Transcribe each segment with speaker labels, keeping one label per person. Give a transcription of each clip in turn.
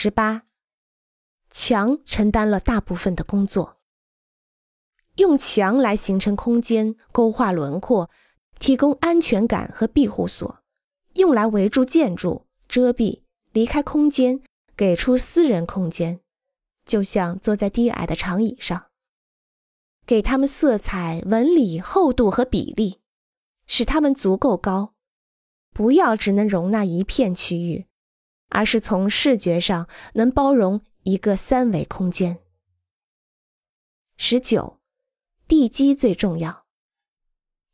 Speaker 1: 十八，墙承担了大部分的工作。用墙来形成空间，勾画轮廓，提供安全感和庇护所，用来围住建筑，遮蔽离开空间，给出私人空间，就像坐在低矮的长椅上，给他们色彩、纹理、厚度和比例，使它们足够高，不要只能容纳一片区域。而是从视觉上能包容一个三维空间。十九，地基最重要。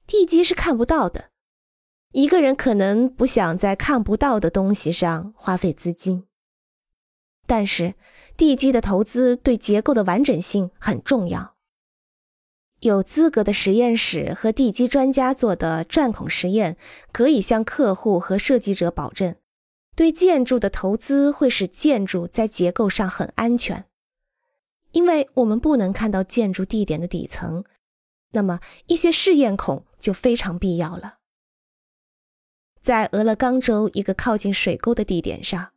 Speaker 1: 地基是看不到的，一个人可能不想在看不到的东西上花费资金，但是地基的投资对结构的完整性很重要。有资格的实验室和地基专家做的钻孔实验，可以向客户和设计者保证。对建筑的投资会使建筑在结构上很安全，因为我们不能看到建筑地点的底层，那么一些试验孔就非常必要了。在俄勒冈州一个靠近水沟的地点上，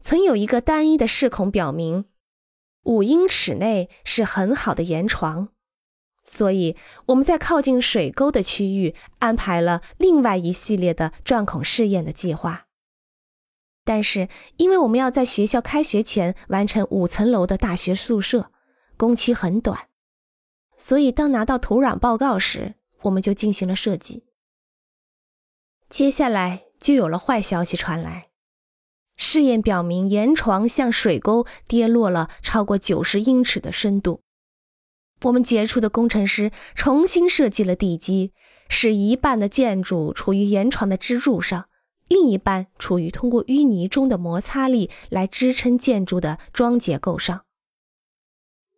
Speaker 1: 曾有一个单一的试孔表明，五英尺内是很好的岩床，所以我们在靠近水沟的区域安排了另外一系列的钻孔试验的计划。但是，因为我们要在学校开学前完成五层楼的大学宿舍，工期很短，所以当拿到土壤报告时，我们就进行了设计。接下来就有了坏消息传来，试验表明岩床向水沟跌落了超过九十英尺的深度。我们杰出的工程师重新设计了地基，使一半的建筑处于岩床的支柱上。另一半处于通过淤泥中的摩擦力来支撑建筑的桩结构上。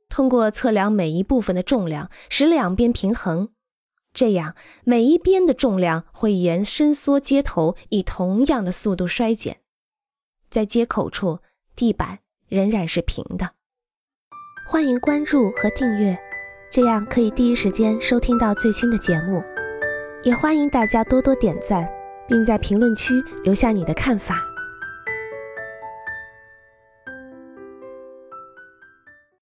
Speaker 1: 通过测量每一部分的重量，使两边平衡，这样每一边的重量会沿伸缩接头以同样的速度衰减。在接口处，地板仍然是平的。欢迎关注和订阅，这样可以第一时间收听到最新的节目。也欢迎大家多多点赞。并在评论区留下你的看法。